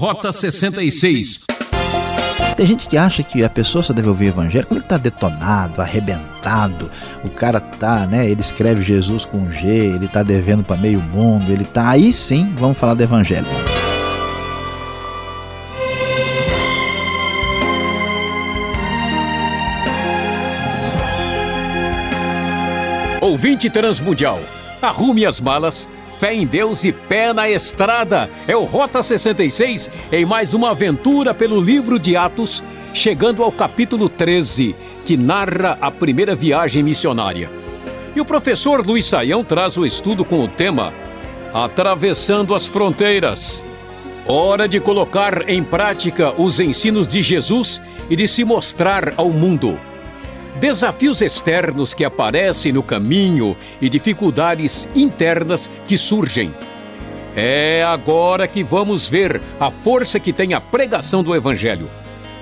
Rota 66. Tem gente que acha que a pessoa só deve ouvir o evangelho quando ele está detonado, arrebentado. O cara tá, né? Ele escreve Jesus com G, ele tá devendo para meio mundo, ele tá. Aí sim, vamos falar do evangelho. Ouvinte Transmundial, arrume as malas fé em Deus e pé na estrada. É o Rota 66 em mais uma aventura pelo livro de Atos, chegando ao capítulo 13, que narra a primeira viagem missionária. E o professor Luiz Saião traz o estudo com o tema Atravessando as Fronteiras. Hora de colocar em prática os ensinos de Jesus e de se mostrar ao mundo desafios externos que aparecem no caminho e dificuldades internas que surgem. É agora que vamos ver a força que tem a pregação do Evangelho.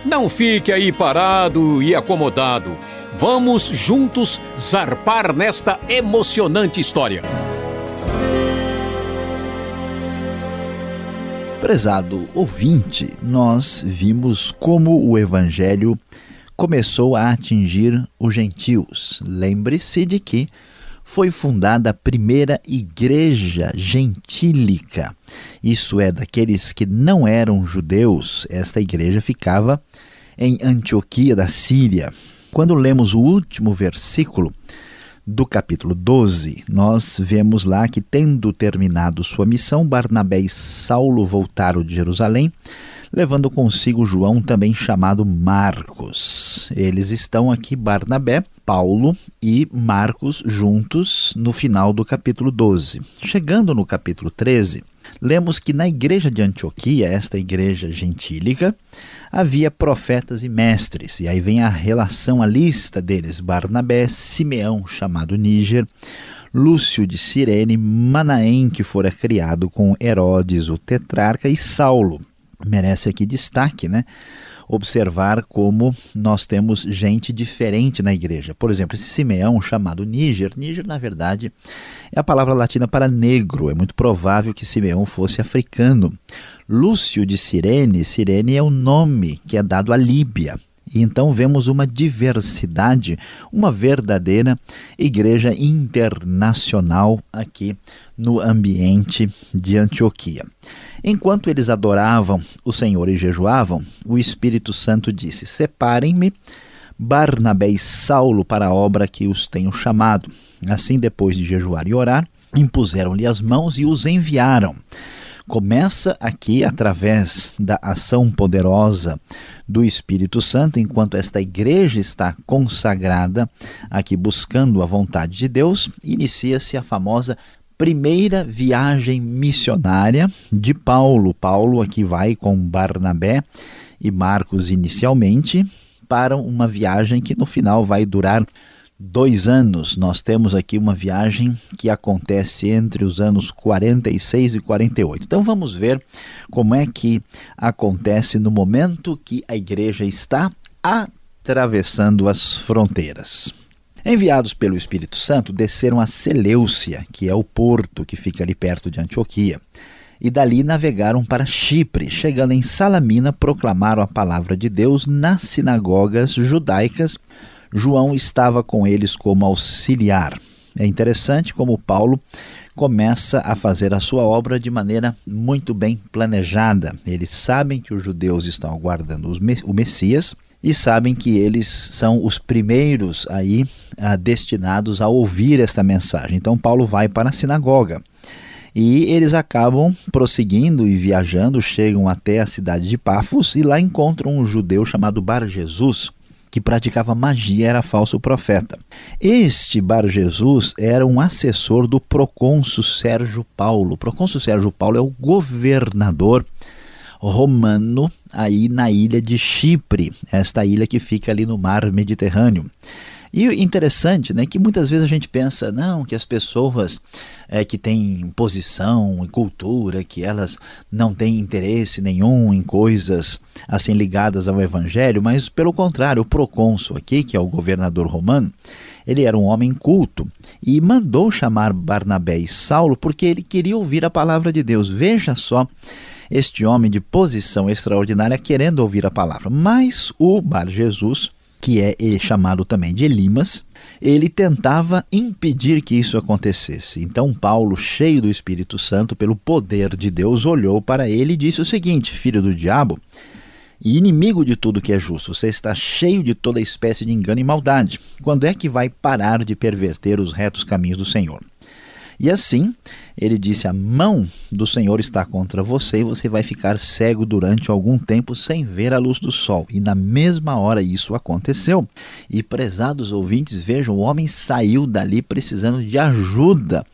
Não fique aí parado e acomodado. Vamos juntos zarpar nesta emocionante história. Prezado ouvinte, nós vimos como o Evangelho começou a atingir os gentios. Lembre-se de que foi fundada a primeira igreja gentílica. Isso é, daqueles que não eram judeus. Esta igreja ficava em Antioquia da Síria. Quando lemos o último versículo do capítulo 12, nós vemos lá que, tendo terminado sua missão, Barnabé e Saulo voltaram de Jerusalém levando consigo João, também chamado Marcos. Eles estão aqui, Barnabé, Paulo e Marcos, juntos no final do capítulo 12. Chegando no capítulo 13, lemos que na igreja de Antioquia, esta igreja gentílica, havia profetas e mestres. E aí vem a relação, a lista deles: Barnabé, Simeão, chamado Níger. Lúcio de Cirene, Manaém, que fora criado com Herodes, o tetrarca, e Saulo, merece aqui destaque, né? Observar como nós temos gente diferente na igreja. Por exemplo, esse Simeão chamado Níger. Níger, na verdade, é a palavra latina para negro. É muito provável que Simeão fosse africano. Lúcio de Cirene, Cirene é o nome que é dado à Líbia. E então vemos uma diversidade, uma verdadeira igreja internacional aqui no ambiente de Antioquia. Enquanto eles adoravam o Senhor e jejuavam, o Espírito Santo disse: Separem-me Barnabé e Saulo para a obra que os tenho chamado. Assim, depois de jejuar e orar, impuseram-lhe as mãos e os enviaram. Começa aqui através da ação poderosa do Espírito Santo, enquanto esta igreja está consagrada aqui buscando a vontade de Deus, inicia-se a famosa primeira viagem missionária de Paulo. Paulo aqui vai com Barnabé e Marcos inicialmente para uma viagem que no final vai durar dois anos. Nós temos aqui uma viagem que acontece entre os anos 46 e 48. Então vamos ver como é que acontece no momento que a igreja está atravessando as fronteiras. Enviados pelo Espírito Santo, desceram a Seleucia, que é o porto que fica ali perto de Antioquia, e dali navegaram para Chipre. Chegando em Salamina, proclamaram a palavra de Deus nas sinagogas judaicas. João estava com eles como auxiliar. É interessante como Paulo começa a fazer a sua obra de maneira muito bem planejada. Eles sabem que os judeus estão aguardando o Messias e sabem que eles são os primeiros aí ah, destinados a ouvir esta mensagem. Então Paulo vai para a sinagoga e eles acabam prosseguindo e viajando, chegam até a cidade de Pafos e lá encontram um judeu chamado Bar Jesus que praticava magia, era falso profeta. Este Bar Jesus era um assessor do procônsul Sérgio Paulo. O procônsul Sérgio Paulo é o governador romano aí na ilha de Chipre, esta ilha que fica ali no mar Mediterrâneo. E interessante, né, que muitas vezes a gente pensa, não, que as pessoas é, que têm posição e cultura, que elas não têm interesse nenhum em coisas assim ligadas ao evangelho, mas pelo contrário, o procônsul aqui, que é o governador romano, ele era um homem culto e mandou chamar Barnabé e Saulo porque ele queria ouvir a palavra de Deus. Veja só este homem de posição extraordinária querendo ouvir a palavra. Mas o Bar Jesus, que é chamado também de Elimas, ele tentava impedir que isso acontecesse. Então Paulo, cheio do Espírito Santo, pelo poder de Deus, olhou para ele e disse o seguinte: Filho do diabo, e inimigo de tudo que é justo. Você está cheio de toda espécie de engano e maldade. Quando é que vai parar de perverter os retos caminhos do Senhor? E assim, ele disse: A mão do Senhor está contra você e você vai ficar cego durante algum tempo sem ver a luz do sol. E na mesma hora isso aconteceu. E prezados ouvintes, vejam: o homem saiu dali precisando de ajuda.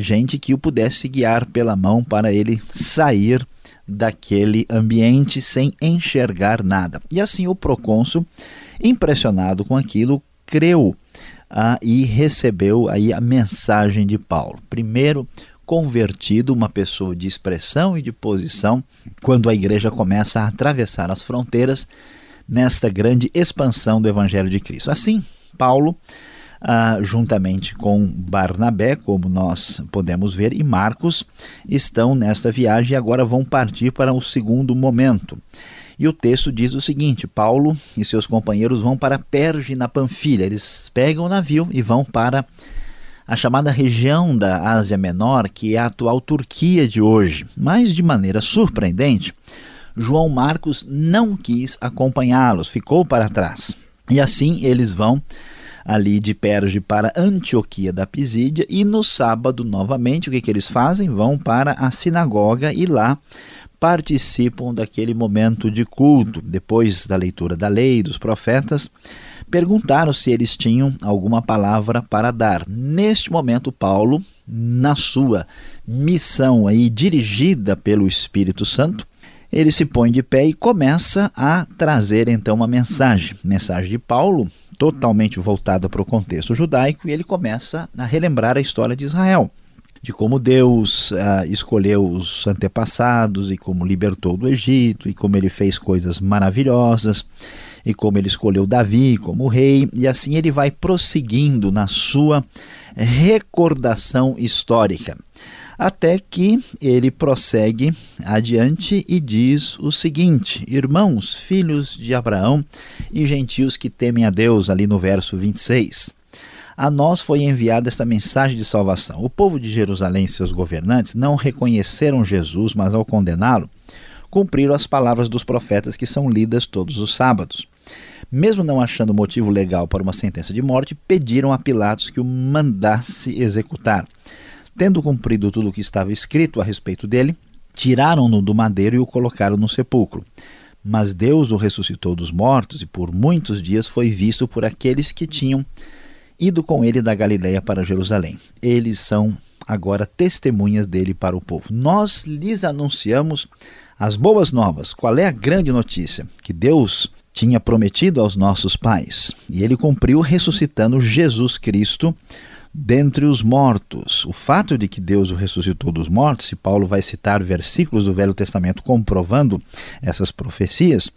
Gente que o pudesse guiar pela mão para ele sair daquele ambiente sem enxergar nada. E assim o procônsul, impressionado com aquilo, creu ah, e recebeu aí a mensagem de Paulo. Primeiro, convertido, uma pessoa de expressão e de posição, quando a igreja começa a atravessar as fronteiras nesta grande expansão do Evangelho de Cristo. Assim, Paulo ah, juntamente com Barnabé, como nós podemos ver, e Marcos, estão nesta viagem e agora vão partir para o segundo momento. E o texto diz o seguinte: Paulo e seus companheiros vão para Perge, na Panfilha. Eles pegam o navio e vão para a chamada região da Ásia Menor, que é a atual Turquia de hoje. Mas, de maneira surpreendente, João Marcos não quis acompanhá-los, ficou para trás. E assim eles vão ali de Perge para Antioquia da Pisídia e no sábado novamente o que, que eles fazem? Vão para a sinagoga e lá participam daquele momento de culto. Depois da leitura da lei dos profetas, perguntaram se eles tinham alguma palavra para dar. Neste momento, Paulo, na sua missão aí dirigida pelo Espírito Santo, ele se põe de pé e começa a trazer então uma mensagem. Mensagem de Paulo, totalmente voltada para o contexto judaico, e ele começa a relembrar a história de Israel, de como Deus ah, escolheu os antepassados e como libertou do Egito e como ele fez coisas maravilhosas e como ele escolheu Davi como rei, e assim ele vai prosseguindo na sua recordação histórica até que ele prossegue adiante e diz o seguinte: Irmãos, filhos de Abraão e gentios que temem a Deus, ali no verso 26. A nós foi enviada esta mensagem de salvação. O povo de Jerusalém e seus governantes não reconheceram Jesus, mas ao condená-lo, cumpriram as palavras dos profetas que são lidas todos os sábados. Mesmo não achando motivo legal para uma sentença de morte, pediram a Pilatos que o mandasse executar. Tendo cumprido tudo o que estava escrito a respeito dele, tiraram-no do madeiro e o colocaram no sepulcro. Mas Deus o ressuscitou dos mortos e por muitos dias foi visto por aqueles que tinham ido com ele da Galiléia para Jerusalém. Eles são agora testemunhas dele para o povo. Nós lhes anunciamos as boas novas. Qual é a grande notícia? Que Deus tinha prometido aos nossos pais e ele cumpriu ressuscitando Jesus Cristo dentre os mortos. O fato de que Deus o ressuscitou dos mortos, e Paulo vai citar versículos do Velho Testamento comprovando essas profecias,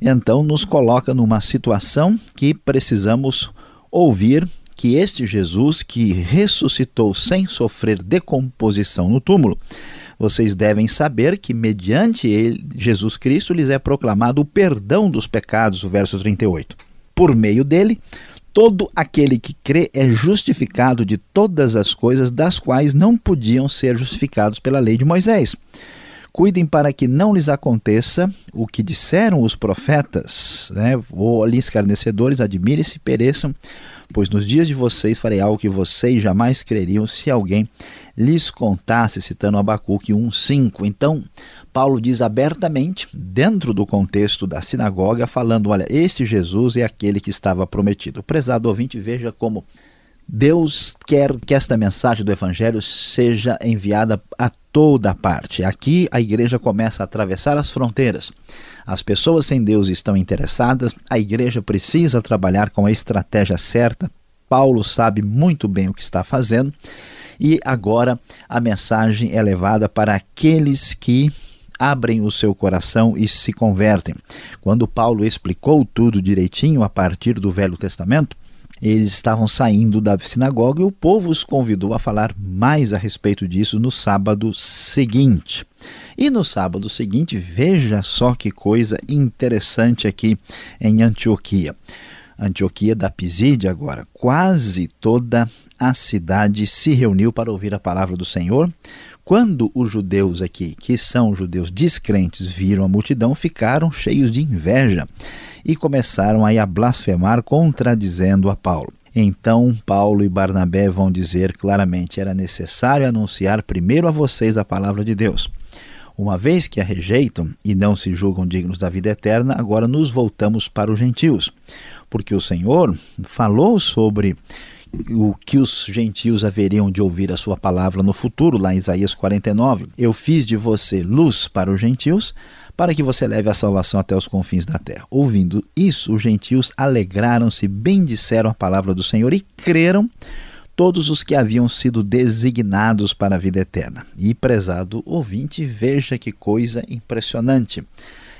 então nos coloca numa situação que precisamos ouvir que este Jesus que ressuscitou sem sofrer decomposição no túmulo, vocês devem saber que mediante ele, Jesus Cristo lhes é proclamado o perdão dos pecados, o verso 38. Por meio dele, Todo aquele que crê é justificado de todas as coisas das quais não podiam ser justificados pela lei de Moisés. Cuidem para que não lhes aconteça o que disseram os profetas, né? ou ali escarnecedores, admirem-se e pereçam, pois nos dias de vocês farei algo que vocês jamais creriam se alguém lhes contasse, citando Abacuque 1,5. Então, Paulo diz abertamente, dentro do contexto da sinagoga, falando: olha, esse Jesus é aquele que estava prometido. Prezado ouvinte, veja como Deus quer que esta mensagem do Evangelho seja enviada a toda parte. Aqui a igreja começa a atravessar as fronteiras. As pessoas sem Deus estão interessadas, a igreja precisa trabalhar com a estratégia certa. Paulo sabe muito bem o que está fazendo e agora a mensagem é levada para aqueles que abrem o seu coração e se convertem. Quando Paulo explicou tudo direitinho a partir do Velho Testamento, Eles estavam saindo da sinagoga e o povo os convidou a falar mais a respeito disso no sábado seguinte. E no sábado seguinte, veja só que coisa interessante aqui em Antioquia. Antioquia da Pisídia agora, quase toda a cidade se reuniu para ouvir a palavra do Senhor. Quando os judeus aqui, que são judeus descrentes, viram a multidão, ficaram cheios de inveja e começaram aí a blasfemar, contradizendo a Paulo. Então Paulo e Barnabé vão dizer claramente: era necessário anunciar primeiro a vocês a palavra de Deus. Uma vez que a rejeitam e não se julgam dignos da vida eterna, agora nos voltamos para os gentios. Porque o Senhor falou sobre o que os gentios haveriam de ouvir a sua palavra no futuro, lá em Isaías 49. Eu fiz de você luz para os gentios, para que você leve a salvação até os confins da terra. Ouvindo isso, os gentios alegraram-se, bendisseram a palavra do Senhor e creram todos os que haviam sido designados para a vida eterna. E, prezado ouvinte, veja que coisa impressionante.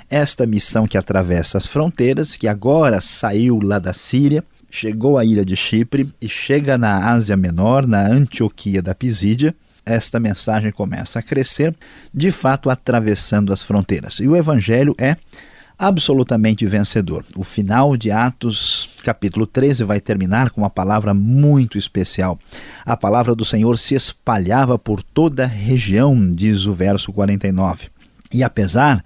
Esta missão que atravessa as fronteiras, que agora saiu lá da Síria, chegou à ilha de Chipre e chega na Ásia Menor, na Antioquia da Pisídia, esta mensagem começa a crescer, de fato atravessando as fronteiras. E o evangelho é absolutamente vencedor. O final de Atos, capítulo 13, vai terminar com uma palavra muito especial. A palavra do Senhor se espalhava por toda a região, diz o verso 49. E apesar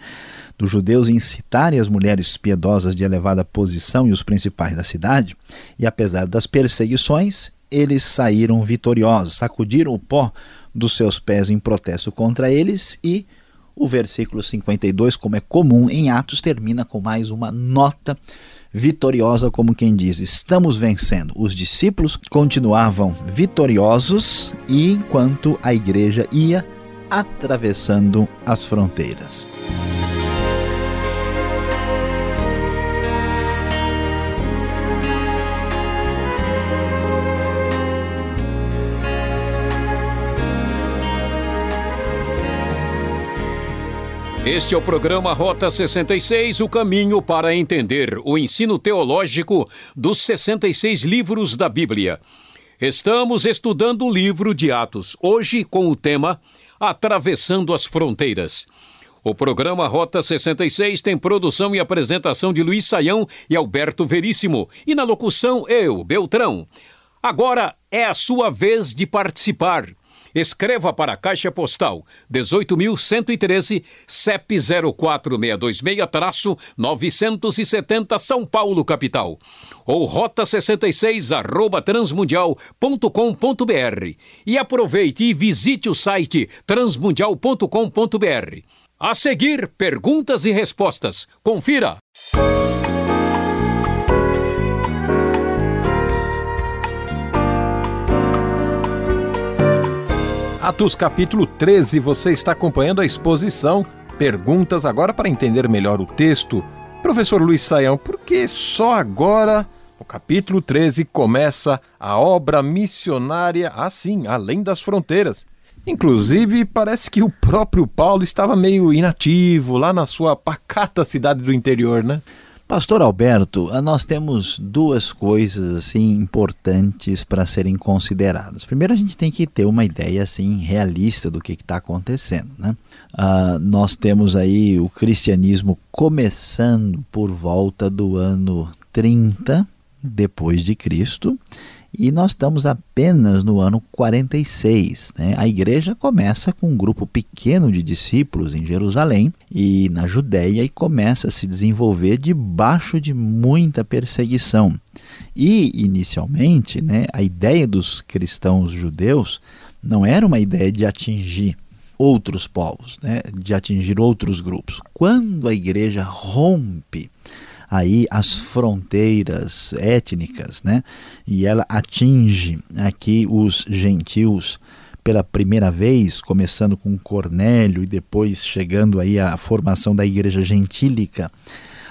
dos judeus incitarem as mulheres piedosas de elevada posição e os principais da cidade, e apesar das perseguições, eles saíram vitoriosos, sacudiram o pó dos seus pés em protesto contra eles e o versículo 52, como é comum em Atos, termina com mais uma nota vitoriosa, como quem diz: estamos vencendo. Os discípulos continuavam vitoriosos e enquanto a igreja ia atravessando as fronteiras. Este é o programa Rota 66, o caminho para entender o ensino teológico dos 66 livros da Bíblia. Estamos estudando o livro de Atos, hoje com o tema Atravessando as Fronteiras. O programa Rota 66 tem produção e apresentação de Luiz Saião e Alberto Veríssimo, e na locução eu, Beltrão. Agora é a sua vez de participar. Escreva para a Caixa Postal 18.113, CEP 04626-970 São Paulo, capital. Ou rota 66 arroba transmundial.com.br. E aproveite e visite o site transmundial.com.br. A seguir, perguntas e respostas. Confira! Atos capítulo 13, você está acompanhando a exposição. Perguntas agora para entender melhor o texto. Professor Luiz Saião, por que só agora, no capítulo 13, começa a obra missionária assim, além das fronteiras? Inclusive, parece que o próprio Paulo estava meio inativo lá na sua pacata cidade do interior, né? Pastor Alberto, ah, nós temos duas coisas assim importantes para serem consideradas. Primeiro, a gente tem que ter uma ideia assim realista do que está acontecendo, né? Uh, nós temos aí o cristianismo começando por volta do ano 30 depois de Cristo e nós estamos apenas no ano 46. Né? A igreja começa com um grupo pequeno de discípulos em Jerusalém e na Judéia e começa a se desenvolver debaixo de muita perseguição. E, inicialmente, né, a ideia dos cristãos judeus não era uma ideia de atingir outros povos, né, de atingir outros grupos. Quando a igreja rompe aí as fronteiras étnicas, né? E ela atinge aqui os gentios pela primeira vez, começando com Cornélio e depois chegando aí à formação da igreja gentílica.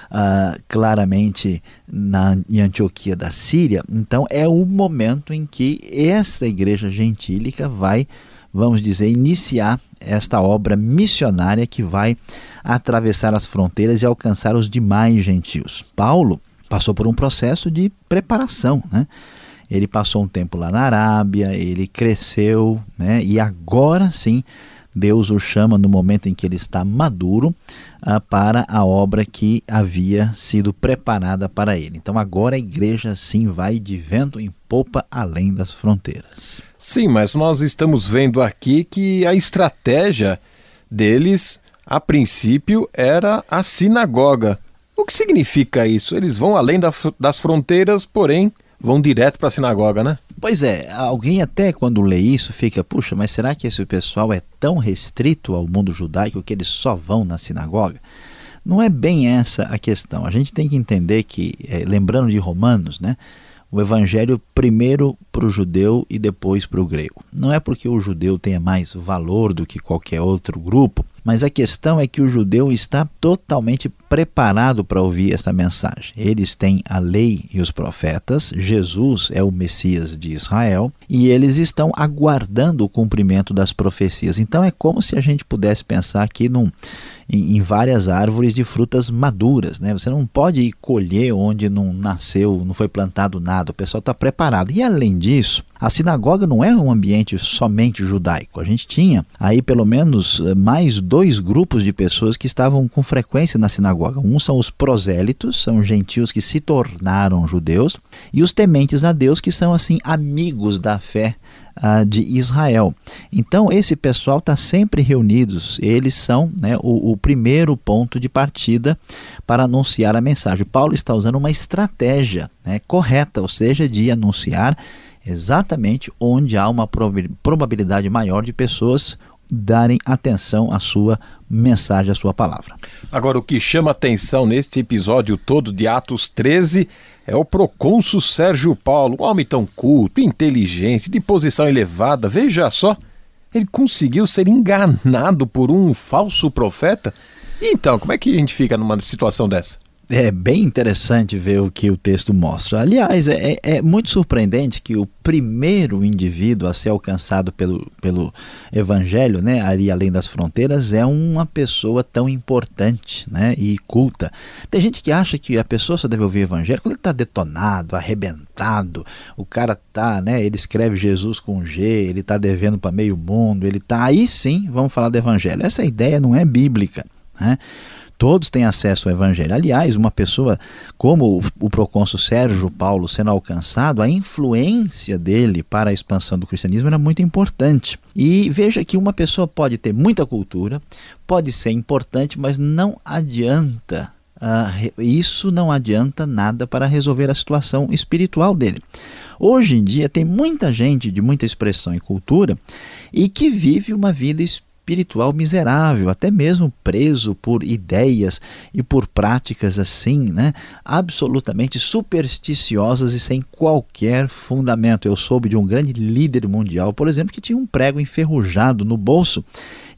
Uh, claramente na, em Antioquia da Síria, então é o momento em que essa igreja gentílica vai, vamos dizer, iniciar esta obra missionária que vai atravessar as fronteiras e alcançar os demais gentios. Paulo passou por um processo de preparação, né? Ele passou um tempo lá na Arábia, ele cresceu, né? E agora sim, Deus o chama no momento em que ele está maduro uh, para a obra que havia sido preparada para ele. Então agora a igreja sim vai de vento em popa além das fronteiras. Sim, mas nós estamos vendo aqui que a estratégia deles, a princípio, era a sinagoga. O que significa isso? Eles vão além das fronteiras, porém vão direto para a sinagoga, né? Pois é, alguém até quando lê isso fica, puxa, mas será que esse pessoal é tão restrito ao mundo judaico que eles só vão na sinagoga? Não é bem essa a questão. A gente tem que entender que, é, lembrando de Romanos, né? o evangelho primeiro para o judeu e depois para o grego. Não é porque o judeu tenha mais valor do que qualquer outro grupo, mas a questão é que o judeu está totalmente preparado para ouvir essa mensagem. Eles têm a lei e os profetas, Jesus é o Messias de Israel e eles estão aguardando o cumprimento das profecias. Então é como se a gente pudesse pensar aqui num em, em, várias árvores de frutas maduras. Né? Você não pode ir colher onde não nasceu, não foi plantado nada, o pessoal está preparado. E além disso, a sinagoga não é um ambiente somente judaico. A gente tinha aí pelo menos eh, mais dois grupos de pessoas que estavam com frequência na sinagoga. Um são os prosélitos, são gentios que se tornaram judeus, e os tementes a Deus, que são assim amigos da fé uh, de Israel. Então, esse pessoal está sempre reunidos, eles são né, o, o primeiro ponto de partida para anunciar a mensagem. Paulo está usando uma estratégia né, correta, ou seja, de anunciar exatamente onde há uma probabilidade maior de pessoas darem atenção à sua mensagem, à sua palavra. Agora, o que chama atenção neste episódio todo de Atos 13 é o procônsul Sérgio Paulo, um homem tão culto, inteligente, de posição elevada. Veja só, ele conseguiu ser enganado por um falso profeta. Então, como é que a gente fica numa situação dessa? É bem interessante ver o que o texto mostra. Aliás, é, é, é, muito surpreendente que o primeiro indivíduo a ser alcançado pelo, pelo Evangelho, né, ali além das fronteiras, é uma pessoa tão importante né, e culta. Tem gente que acha que a pessoa só deve ouvir o Evangelho quando ele está detonado, arrebentado, o cara tá, né, ele escreve Jesus com G, ele está devendo para meio mundo, ele tá aí sim, vamos falar do Evangelho. Essa ideia não é bíblica. Né? Todos têm acesso ao Evangelho. Aliás, uma pessoa como o procônsul Sérgio Paulo sendo alcançado, a influência dele para a expansão do cristianismo era muito importante. E veja que uma pessoa pode ter muita cultura, pode ser importante, mas não adianta. Uh, isso não adianta nada para resolver a situação espiritual dele. Hoje em dia tem muita gente de muita expressão e cultura e que vive uma vida espiritual espiritual miserável, até mesmo preso por ideias e por práticas assim, né, absolutamente supersticiosas e sem qualquer fundamento. Eu soube de um grande líder mundial, por exemplo, que tinha um prego enferrujado no bolso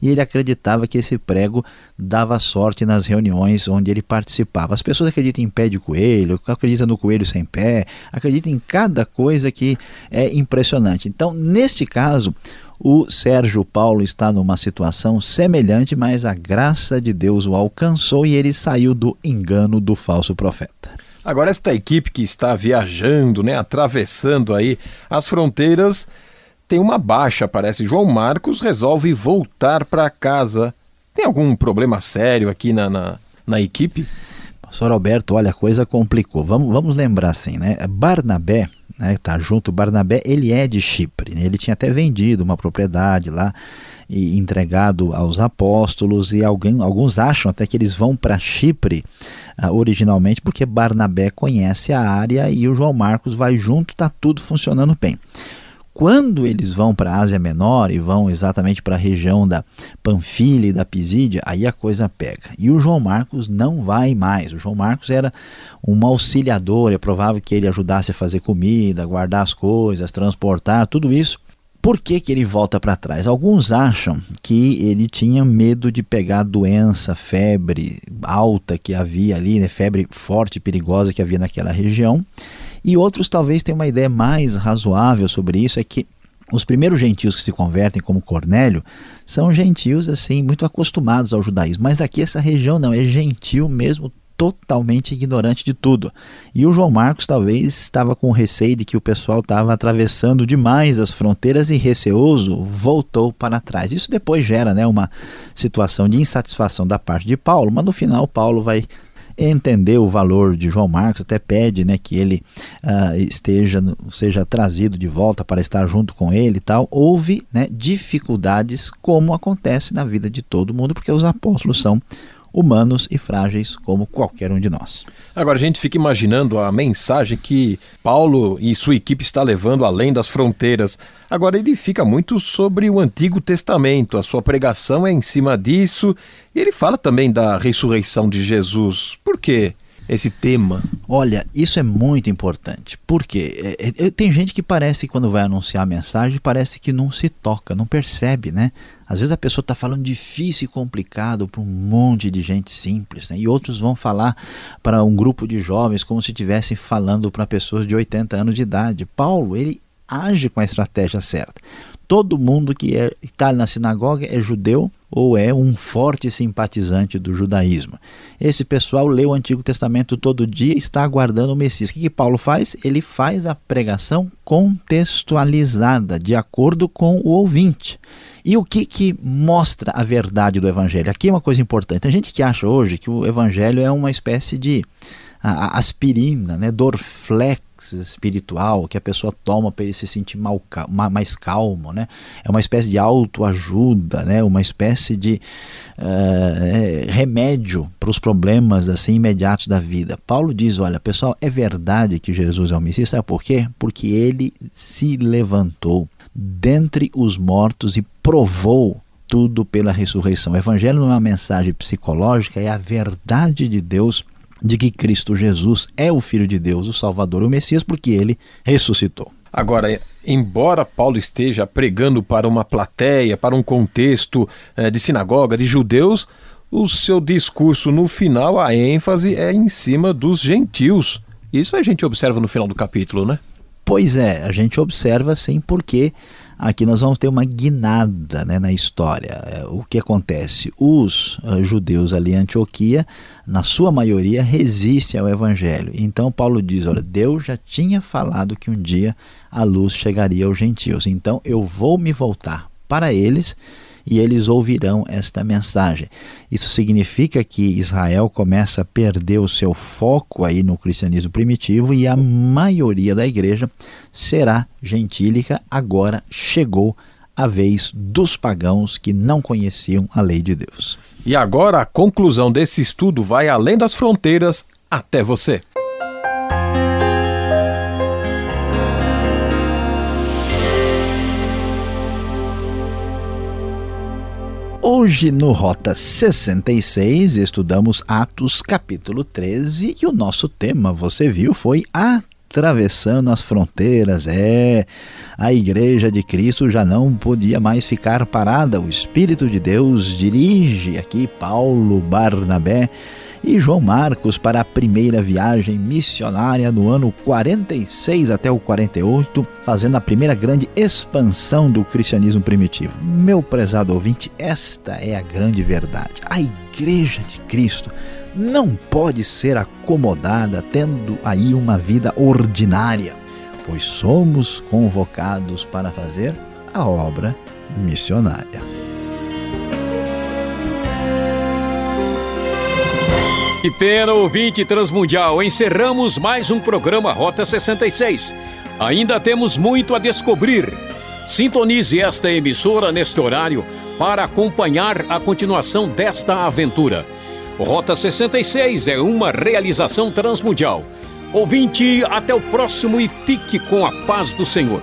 e ele acreditava que esse prego dava sorte nas reuniões onde ele participava. As pessoas acreditam em pé de coelho, acreditam no coelho sem pé, acreditam em cada coisa que é impressionante. Então, neste caso, o Sérgio Paulo está numa situação semelhante, mas a graça de Deus o alcançou e ele saiu do engano do falso profeta. Agora esta equipe que está viajando, né, atravessando aí as fronteiras, tem uma baixa, parece. João Marcos resolve voltar para casa. Tem algum problema sério aqui na, na, na equipe? Pastor Alberto, olha, a coisa complicou. Vamos, vamos lembrar assim, né? Barnabé né, tá junto, Barnabé, ele é de Chipre, né, ele tinha até vendido uma propriedade lá e entregado aos apóstolos e alguém, alguns acham até que eles vão para Chipre uh, originalmente porque Barnabé conhece a área e o João Marcos vai junto, está tudo funcionando bem. Quando eles vão para a Ásia Menor e vão exatamente para a região da Panfilha e da Pisídia, aí a coisa pega. E o João Marcos não vai mais. O João Marcos era um auxiliador, é provável que ele ajudasse a fazer comida, guardar as coisas, transportar, tudo isso. Por que, que ele volta para trás? Alguns acham que ele tinha medo de pegar doença, febre alta que havia ali, né? febre forte e perigosa que havia naquela região e outros talvez tenham uma ideia mais razoável sobre isso, é que os primeiros gentios que se convertem, como Cornélio, são gentios assim muito acostumados ao judaísmo. Mas aqui essa região não é gentil mesmo totalmente ignorante de tudo. E o João Marcos talvez estava com receio de que o pessoal estava atravessando demais as fronteiras e receoso voltou para trás. Isso depois gera né, uma situação de insatisfação da parte de Paulo, mas no final Paulo vai entender o valor de João Marcos, até pede né, que ele uh, esteja seja trazido de volta para estar junto com ele e tal. Houve né, dificuldades, como acontece na vida de todo mundo, porque os apóstolos são humanos e frágeis como qualquer um de nós. Agora a gente fica imaginando a mensagem que Paulo e sua equipe está levando além das fronteiras. Agora ele fica muito sobre o Antigo Testamento, a sua pregação é em cima disso, e ele fala também da ressurreição de Jesus. Por quê? esse tema? Olha, isso é muito importante, porque é, é, tem gente que parece que quando vai anunciar a mensagem, parece que não se toca, não percebe, né? Às vezes a pessoa está falando difícil e complicado para um monte de gente simples, né? e outros vão falar para um grupo de jovens como se estivessem falando para pessoas de 80 anos de idade. Paulo, ele age com a estratégia certa. Todo mundo que é, está na sinagoga é judeu, ou é um forte simpatizante do judaísmo. Esse pessoal lê o Antigo Testamento todo dia e está aguardando o Messias. O que, que Paulo faz? Ele faz a pregação contextualizada, de acordo com o ouvinte. E o que, que mostra a verdade do Evangelho? Aqui é uma coisa importante. Tem gente que acha hoje que o Evangelho é uma espécie de aspirina, né, Dorflex espiritual que a pessoa toma para ele se sentir mal, mais calmo, né? É uma espécie de autoajuda, né? Uma espécie de uh, remédio para os problemas assim imediatos da vida. Paulo diz, olha, pessoal, é verdade que Jesus é o Messias, sabe por quê? Porque ele se levantou dentre os mortos e provou tudo pela ressurreição. O evangelho não é uma mensagem psicológica, é a verdade de Deus de que Cristo Jesus é o Filho de Deus, o Salvador, o Messias, porque ele ressuscitou. Agora, embora Paulo esteja pregando para uma plateia, para um contexto é, de sinagoga, de judeus, o seu discurso no final, a ênfase é em cima dos gentios. Isso a gente observa no final do capítulo, né? Pois é, a gente observa sim porque aqui nós vamos ter uma guinada né, na história. É, o que acontece? Os uh, judeus ali em Antioquia, na sua maioria, resistem ao evangelho. Então Paulo diz: olha, Deus já tinha falado que um dia a luz chegaria aos gentios. Então eu vou me voltar para eles e eles ouvirão esta mensagem. Isso significa que Israel começa a perder o seu foco aí no cristianismo primitivo e a maioria da igreja será gentílica. Agora chegou a vez dos pagãos que não conheciam a lei de Deus. E agora a conclusão desse estudo vai além das fronteiras até você. Hoje no Rota 66 estudamos Atos capítulo 13 e o nosso tema, você viu, foi atravessando as fronteiras. É, a igreja de Cristo já não podia mais ficar parada. O Espírito de Deus dirige aqui Paulo, Barnabé e João Marcos para a primeira viagem missionária no ano 46 até o 48, fazendo a primeira grande expansão do cristianismo primitivo. Meu prezado ouvinte, esta é a grande verdade. A Igreja de Cristo não pode ser acomodada tendo aí uma vida ordinária, pois somos convocados para fazer a obra missionária. Que pena, ouvinte transmundial. Encerramos mais um programa Rota 66. Ainda temos muito a descobrir. Sintonize esta emissora neste horário para acompanhar a continuação desta aventura. Rota 66 é uma realização transmundial. Ouvinte, até o próximo e fique com a paz do Senhor.